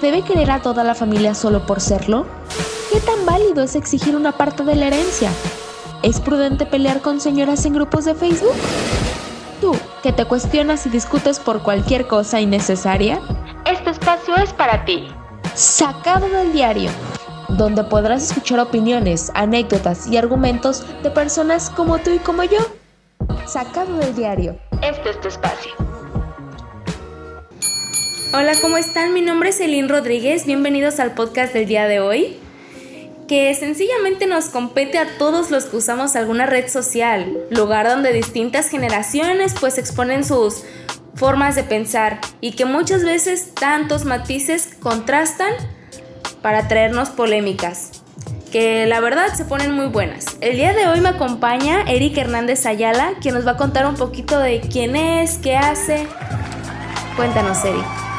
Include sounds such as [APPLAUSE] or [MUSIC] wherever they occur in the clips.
debe querer a toda la familia solo por serlo? ¿Qué tan válido es exigir una parte de la herencia? ¿Es prudente pelear con señoras en grupos de Facebook? Tú, que te cuestionas y discutes por cualquier cosa innecesaria, este espacio es para ti. Sacado del diario, donde podrás escuchar opiniones, anécdotas y argumentos de personas como tú y como yo. Sacado del diario. Este es tu espacio. Hola, ¿cómo están? Mi nombre es Elin Rodríguez. Bienvenidos al podcast del día de hoy que sencillamente nos compete a todos los que usamos alguna red social, lugar donde distintas generaciones pues exponen sus formas de pensar y que muchas veces tantos matices contrastan para traernos polémicas, que la verdad se ponen muy buenas. El día de hoy me acompaña Eric Hernández Ayala, quien nos va a contar un poquito de quién es, qué hace. Cuéntanos, Eric.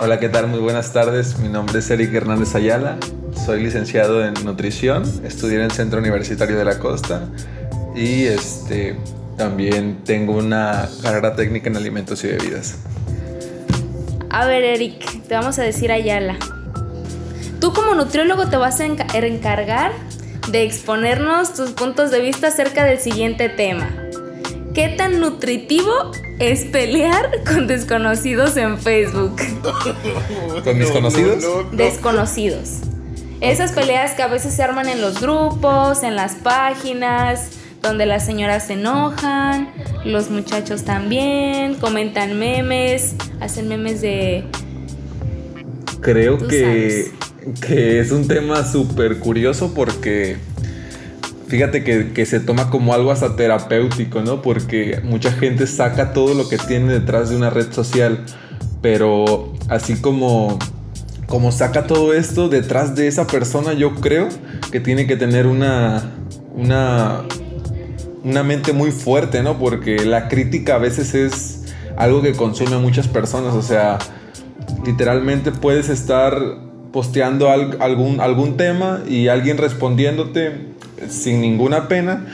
Hola, ¿qué tal? Muy buenas tardes. Mi nombre es Eric Hernández Ayala soy licenciado en nutrición, estudié en el Centro Universitario de la Costa y este, también tengo una carrera técnica en alimentos y bebidas. A ver, Eric, te vamos a decir Ayala. Tú como nutriólogo te vas a encargar de exponernos tus puntos de vista acerca del siguiente tema. ¿Qué tan nutritivo es pelear [LAUGHS] con desconocidos en Facebook? [LAUGHS] ¿Con desconocidos? Desconocidos. Esas peleas que a veces se arman en los grupos, en las páginas, donde las señoras se enojan, los muchachos también, comentan memes, hacen memes de... Creo que, que, es un tema súper curioso porque fíjate que, se toma como algo hasta terapéutico, ¿no? Porque mucha gente saca todo lo que tiene detrás de una red social, pero así como como saca todo esto detrás de esa persona, yo creo que tiene que tener una, una, una mente muy fuerte, ¿no? Porque la crítica a veces es algo que consume a muchas personas, o sea, literalmente puedes estar posteando algún, algún tema y alguien respondiéndote sin ninguna pena,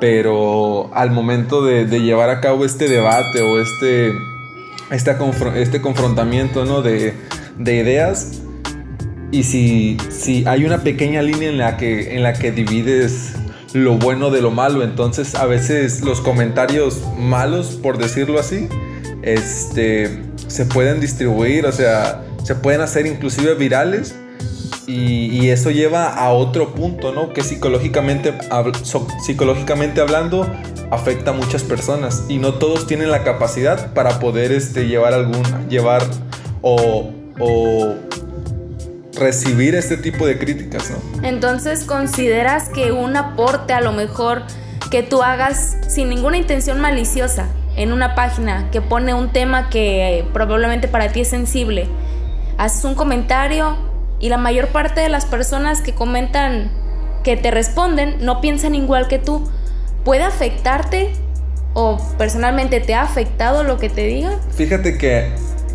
pero al momento de, llevar a cabo este debate o este, este, este confrontamiento ¿no? de, de ideas, y si, si hay una pequeña línea en la, que, en la que divides lo bueno de lo malo, entonces a veces los comentarios malos, por decirlo así, este, se pueden distribuir, o sea, se pueden hacer inclusive virales y, eso lleva a otro punto, ¿no? Que psicológicamente, psicológicamente hablando afecta a muchas personas y no todos tienen la capacidad para poder este, llevar algún, llevar o, o recibir este tipo de críticas, ¿no? Entonces, ¿consideras que un aporte a lo mejor que tú hagas sin ninguna intención maliciosa en una página que pone un tema que probablemente para ti es sensible, haces un comentario y la mayor parte de las personas que comentan, que te responden, no piensan igual que tú, ¿puede afectarte o personalmente te ha afectado lo que te digan? Fíjate que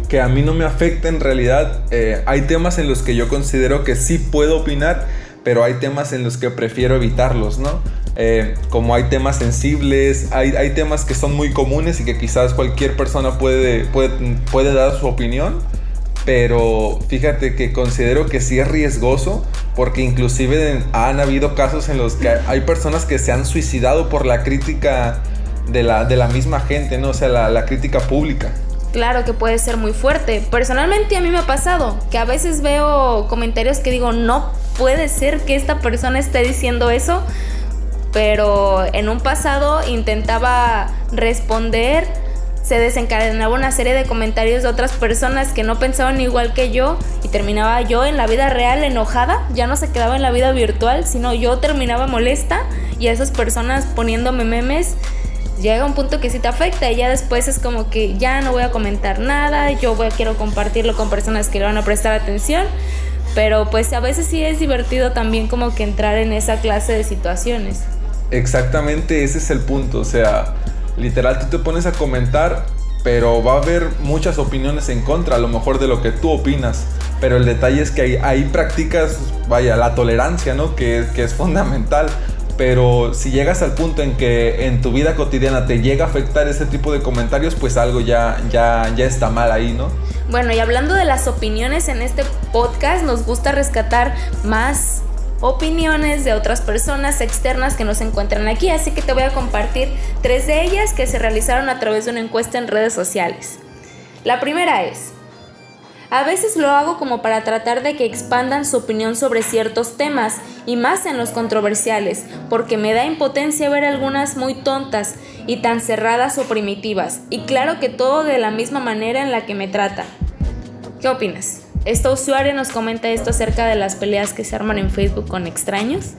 que a mí no me afecta en realidad. Eh, hay temas en los que yo considero que sí puedo opinar, pero hay temas en los que prefiero evitarlos, ¿no? Eh, como hay temas sensibles, hay, hay, temas que son muy comunes y que quizás cualquier persona puede, puede, puede dar su opinión, pero fíjate que considero que sí es riesgoso porque inclusive han habido casos en los que hay personas que se han suicidado por la crítica de la, de la misma gente, ¿no? O sea, la, la crítica pública claro que puede ser muy fuerte. Personalmente a mí me ha pasado que a veces veo comentarios que digo, no puede ser que esta persona esté diciendo eso, pero en un pasado intentaba responder, se desencadenaba una serie de comentarios de otras personas que no pensaban igual que yo y terminaba yo en la vida real enojada, ya no se quedaba en la vida virtual, sino yo terminaba molesta y a esas personas poniéndome memes. Llega un punto que sí te afecta y ya después es como que ya no voy a comentar nada, yo voy, quiero compartirlo con personas que le van a prestar atención, pero pues a veces sí es divertido también como que entrar en esa clase de situaciones. Exactamente, ese es el punto, o sea, literal tú te pones a comentar, pero va a haber muchas opiniones en contra, a lo mejor de lo que tú opinas. Pero el detalle es que ahí, practicas, vaya, la tolerancia, ¿no? Que, que es fundamental pero si llegas al punto en que en tu vida cotidiana te llega a afectar ese tipo de comentarios, pues algo ya, ya, ya está mal ahí, ¿no? Bueno, y hablando de las opiniones en este podcast, nos gusta rescatar más opiniones de otras personas externas que nos encuentran aquí, así que te voy a compartir tres de ellas que se realizaron a través de una encuesta en redes sociales. La primera es, a veces lo hago como para tratar de que expandan su opinión sobre ciertos temas, y más en los controversiales, porque me da impotencia ver algunas muy tontas y tan cerradas o primitivas, y claro que todo de la misma manera en la que me tratan. ¿Qué opinas? Esta usuaria nos comenta esto acerca de las peleas que se arman en Facebook con extraños.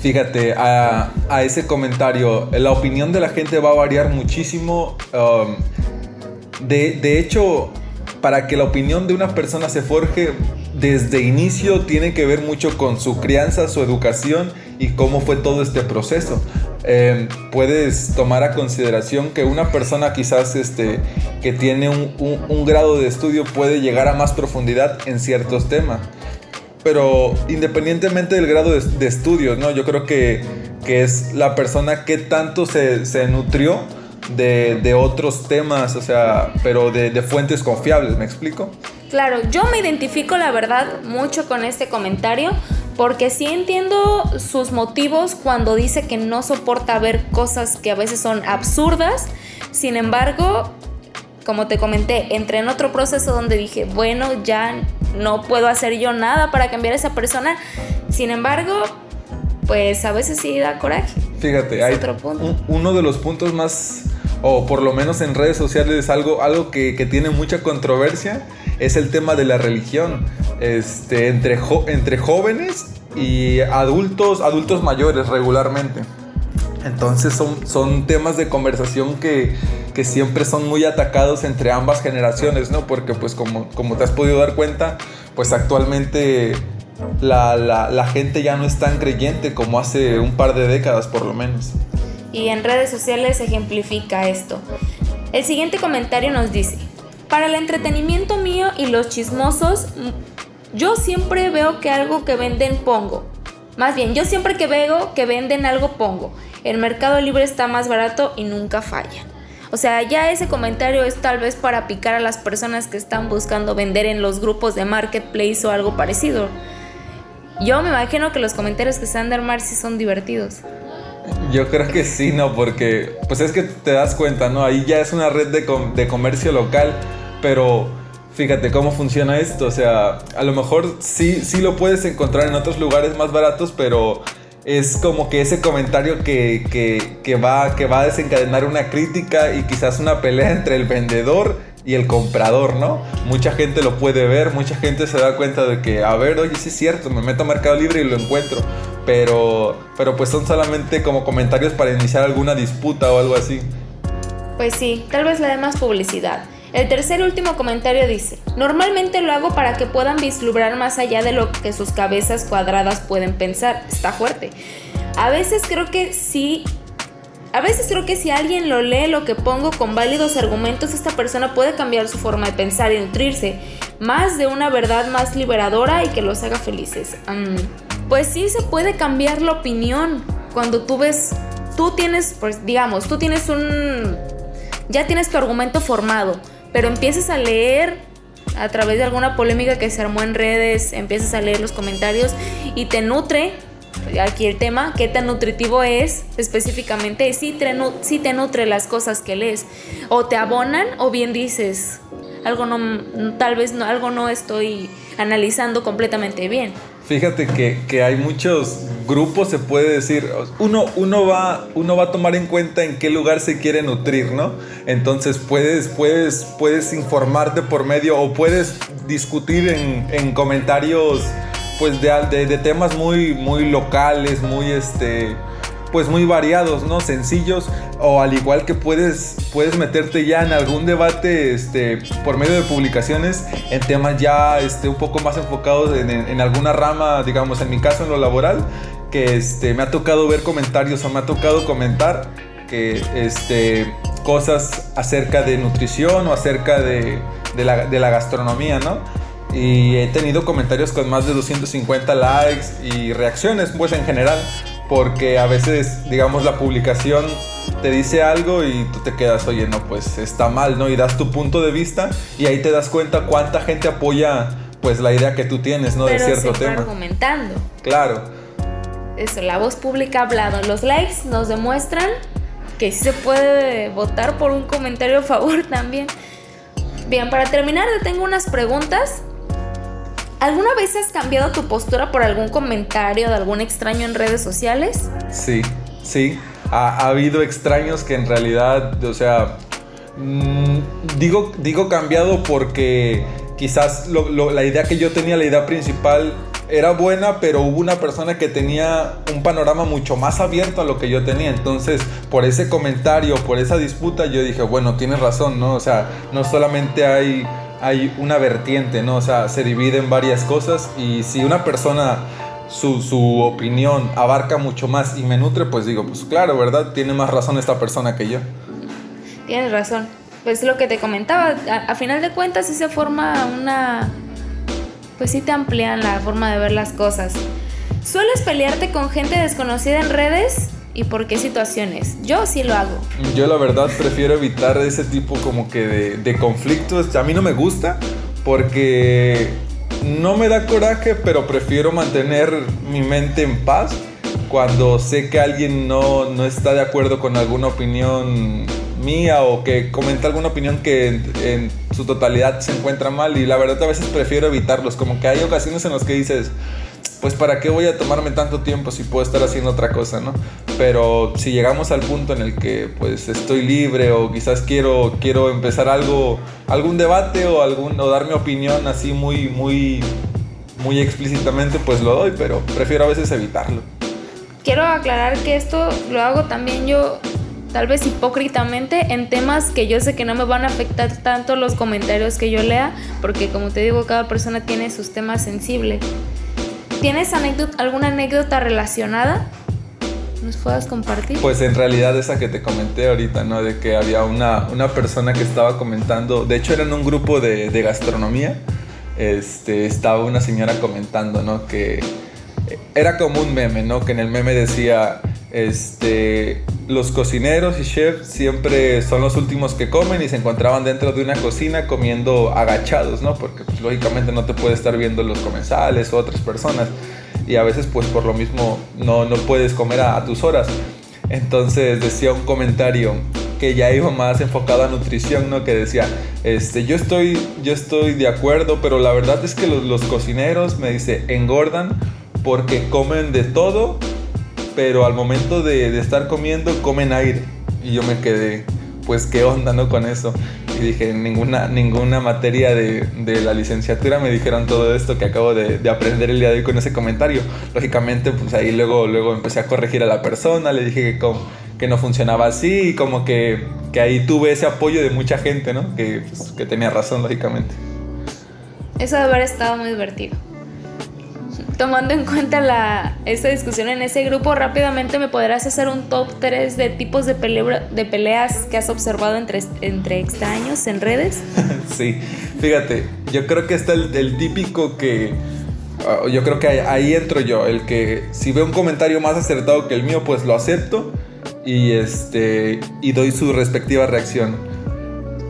Fíjate, a, ese comentario, la opinión de la gente va a variar muchísimo. Um, de, de hecho, para que la opinión de una persona se forje desde inicio tiene que ver mucho con su crianza, su educación y cómo fue todo este proceso. Em, puedes tomar a consideración que una persona quizás este, que tiene un, grado de estudio puede llegar a más profundidad en ciertos temas. Pero independientemente del grado de, estudio, ¿no? yo creo que, que, es la persona que tanto se, se nutrió de, de, otros temas, o sea, pero de, de fuentes confiables, ¿me explico? Claro, yo me identifico la verdad mucho con este comentario porque sí entiendo sus motivos cuando dice que no soporta ver cosas que a veces son absurdas. Sin embargo, como te comenté, entré en otro proceso donde dije, bueno, ya no puedo hacer yo nada para cambiar a esa persona. Sin embargo, pues a veces sí da coraje. Fíjate, hay otro punto. uno de los puntos más, o por lo menos en redes sociales, algo, algo que, que tiene mucha controversia es el tema de la religión. Este, entre, entre jóvenes y adultos, adultos mayores regularmente. Entonces son, son temas de conversación que, que, siempre son muy atacados entre ambas generaciones, ¿no? Porque pues como, como te has podido dar cuenta, pues actualmente la, la, la gente ya no es tan creyente como hace un par de décadas por lo menos. Y en redes sociales ejemplifica esto. El siguiente comentario nos dice, para el entretenimiento mío y los chismosos, yo siempre veo que algo que venden pongo. Más bien, yo siempre que veo que venden algo pongo. El mercado libre está más barato y nunca falla. O sea, ya ese comentario es tal vez para picar a las personas que están buscando vender en los grupos de marketplace o algo parecido. Yo me imagino que los comentarios que se han de armar sí son divertidos. Yo creo que sí, ¿no? Porque pues es que te das cuenta, ¿no? Ahí ya es una red de, de comercio local pero fíjate cómo funciona esto. O sea, a lo mejor sí, sí lo puedes encontrar en otros lugares más baratos, pero es como que ese comentario que, va, que va a desencadenar una crítica y quizás una pelea entre el vendedor y el comprador, ¿no? Mucha gente lo puede ver, mucha gente se da cuenta de que, a ver, oye, sí es cierto, me meto a Mercado Libre y lo encuentro. Pero, pero pues son solamente como comentarios para iniciar alguna disputa o algo así. Pues sí, tal vez le dé más publicidad. El tercer último comentario dice, normalmente lo hago para que puedan vislumbrar más allá de lo que sus cabezas cuadradas pueden pensar. Está fuerte. A veces creo que sí a veces creo que si alguien lo lee lo que pongo con válidos argumentos, esta persona puede cambiar su forma de pensar y nutrirse más de una verdad más liberadora y que los haga felices. Pues sí se puede cambiar la opinión cuando tú ves, tú tienes, pues digamos, tú tienes un, ya tienes tu argumento formado pero empiezas a leer a través de alguna polémica que se armó en redes, empiezas a leer los comentarios y te nutre. Aquí el tema, qué tan nutritivo es específicamente, si te, si te nutre las cosas que lees. O te abonan o bien dices, algo no, tal vez no, algo no estoy analizando completamente bien. Fíjate que, hay muchos grupos, se puede decir. Uno, uno, va, uno va a tomar en cuenta en qué lugar se quiere nutrir, ¿no? Entonces puedes, puedes, puedes informarte por medio o puedes discutir en, comentarios pues de, de, temas muy, muy locales, muy este pues muy variados, ¿no? Sencillos o al igual que puedes, puedes meterte ya en algún debate este, por medio de publicaciones en temas ya este, un poco más enfocados en, alguna rama, digamos en mi caso en lo laboral, que este, me ha tocado ver comentarios o me ha tocado comentar que este, cosas acerca de nutrición o acerca de, de, la, de la gastronomía, ¿no? y he tenido comentarios con más de 250 likes y reacciones, pues en general. Porque a veces, digamos, la publicación te dice algo y tú te quedas, oye, no, pues está mal, ¿no? Y das tu punto de vista y ahí te das cuenta cuánta gente apoya pues la idea que tú tienes, ¿no? de cierto se tema. argumentando. Claro. Eso, la voz pública ha hablado. Los likes nos demuestran que sí se puede votar por un comentario a favor también. Bien, para terminar, te tengo unas preguntas. ¿Alguna vez has cambiado tu postura por algún comentario de algún extraño en redes sociales? Sí, sí. Ha, habido extraños que en realidad, o sea, mm, digo, digo cambiado porque quizás la idea que yo tenía, la idea principal, era buena, pero hubo una persona que tenía un panorama mucho más abierto a lo que yo tenía. Entonces, por ese comentario, por esa disputa, yo dije, bueno, tienes razón, ¿no? O sea, no solamente hay, hay una vertiente, ¿no? O sea, se divide en varias cosas y si una persona... Su, su opinión abarca mucho más y me nutre, pues digo, pues claro, ¿verdad? Tiene más razón esta persona que yo. Tienes razón. Pues lo que te comentaba, a, a final de cuentas sí se forma una pues sí te amplían la forma de ver las cosas. ¿Sueles pelearte con gente desconocida en redes? ¿Y por qué situaciones? Yo sí lo hago. Yo la verdad prefiero evitar ese tipo como que de, conflictos. A mí no me gusta porque no me da coraje, pero prefiero mantener mi mente en paz cuando sé que alguien no, no está de acuerdo con alguna opinión mía o que comenta alguna opinión que en, su totalidad se encuentra mal y la verdad a veces prefiero evitarlos, como que hay ocasiones en las que dices, pues para qué voy a tomarme tanto tiempo si puedo estar haciendo otra cosa, ¿no? Pero si llegamos al punto en el que pues estoy libre o quizás quiero, quiero empezar algo, algún debate o, algún, o dar mi opinión así muy, muy, muy explícitamente, pues lo doy, pero prefiero a veces evitarlo. Quiero aclarar que esto lo hago también yo tal vez hipócritamente en temas que yo sé que no me van a afectar tanto los comentarios que yo lea, porque como te digo, cada persona tiene sus temas sensibles. ¿Tienes alguna anécdota relacionada? ¿Nos puedas compartir? Pues en realidad esa que te comenté ahorita, ¿no? De que había una, una persona que estaba comentando, de hecho era en un grupo de, de gastronomía, este, estaba una señora comentando, ¿no? Que era como un meme, ¿no? Que en el meme decía, este, los cocineros y chefs siempre son los últimos que comen y se encontraban dentro de una cocina comiendo agachados, ¿no? Porque pues, lógicamente no te puede estar viendo los comensales o otras personas y a veces pues por lo mismo no, no puedes comer a, tus horas. Entonces decía un comentario que ya iba más enfocado a nutrición, ¿no? Que decía, este, yo estoy, yo estoy de acuerdo, pero la verdad es que los, los cocineros, me dice, engordan porque comen de todo pero al momento de, estar comiendo comen aire. Y yo me quedé, pues qué onda, ¿no? Con eso. Y dije, ninguna, ninguna materia de, la licenciatura me dijeron todo esto que acabo de, aprender el día de hoy con ese comentario. Lógicamente, pues ahí luego, luego empecé a corregir a la persona, le dije que, que no funcionaba así y como que, que, ahí tuve ese apoyo de mucha gente, ¿no? Que, pues, que tenía razón, lógicamente. Eso debe haber estado muy divertido tomando en cuenta la, esta discusión en ese grupo, rápidamente me podrás hacer un top 3 de tipos de, de peleas que has observado entre, entre extraños en redes. [LAUGHS] sí, fíjate, yo creo que está el, típico que... Ah, yo creo que ahí, entro yo, el que si veo un comentario más acertado que el mío, pues lo acepto y, este, y doy su respectiva reacción,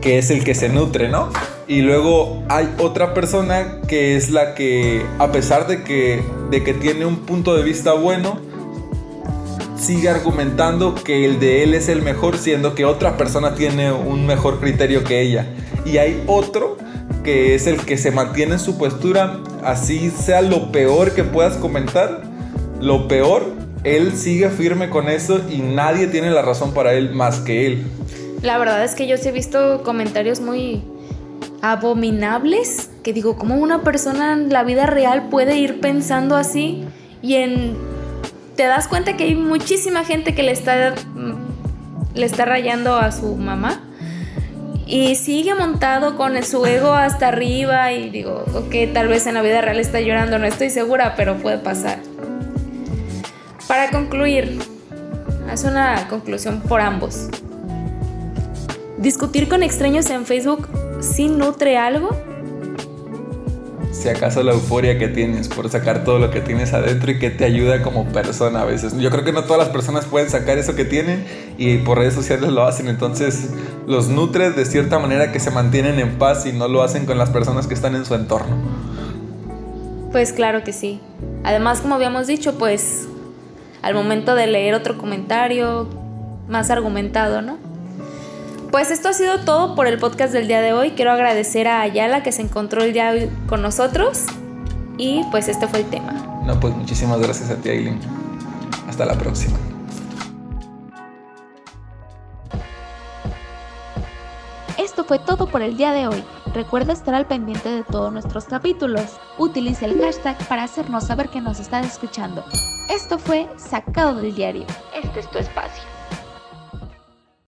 que es el que se nutre, ¿no? Y luego hay otra persona que es la que, a pesar de que, de que tiene un punto de vista bueno, sigue argumentando que el de él es el mejor, siendo que otra persona tiene un mejor criterio que ella. Y hay otro que es el que se mantiene en su postura, así sea lo peor que puedas comentar, lo peor, él sigue firme con eso y nadie tiene la razón para él más que él. La verdad es que yo sí he visto comentarios muy abominables que digo, ¿cómo una persona en la vida real puede ir pensando así? Y en te das cuenta que hay muchísima gente que le está le está rayando a su mamá y sigue montado con su ego hasta arriba y digo, ok, tal vez en la vida real está llorando, no estoy segura, pero puede pasar. Para concluir, haz una conclusión por ambos. Discutir con extraños en Facebook sí nutre algo? si acaso la euforia que tienes por sacar todo lo que tienes adentro y que te ayuda como persona a veces. Yo creo que no todas las personas pueden sacar eso que tienen y por redes sociales lo hacen, entonces los nutre de cierta manera que se mantienen en paz y no lo hacen con las personas que están en su entorno. Pues claro que sí. Además, como habíamos dicho, pues al momento de leer otro comentario más argumentado, ¿no? Pues esto ha sido todo por el podcast del día de hoy. Quiero agradecer a Ayala que se encontró el día de hoy con nosotros. Y pues este fue el tema. No, pues muchísimas gracias a ti, Aileen. Hasta la próxima. Esto fue todo por el día de hoy. Recuerda estar al pendiente de todos nuestros capítulos. Utiliza el hashtag para hacernos saber que nos estás escuchando. Esto fue Sacado del Diario. Este es tu espacio.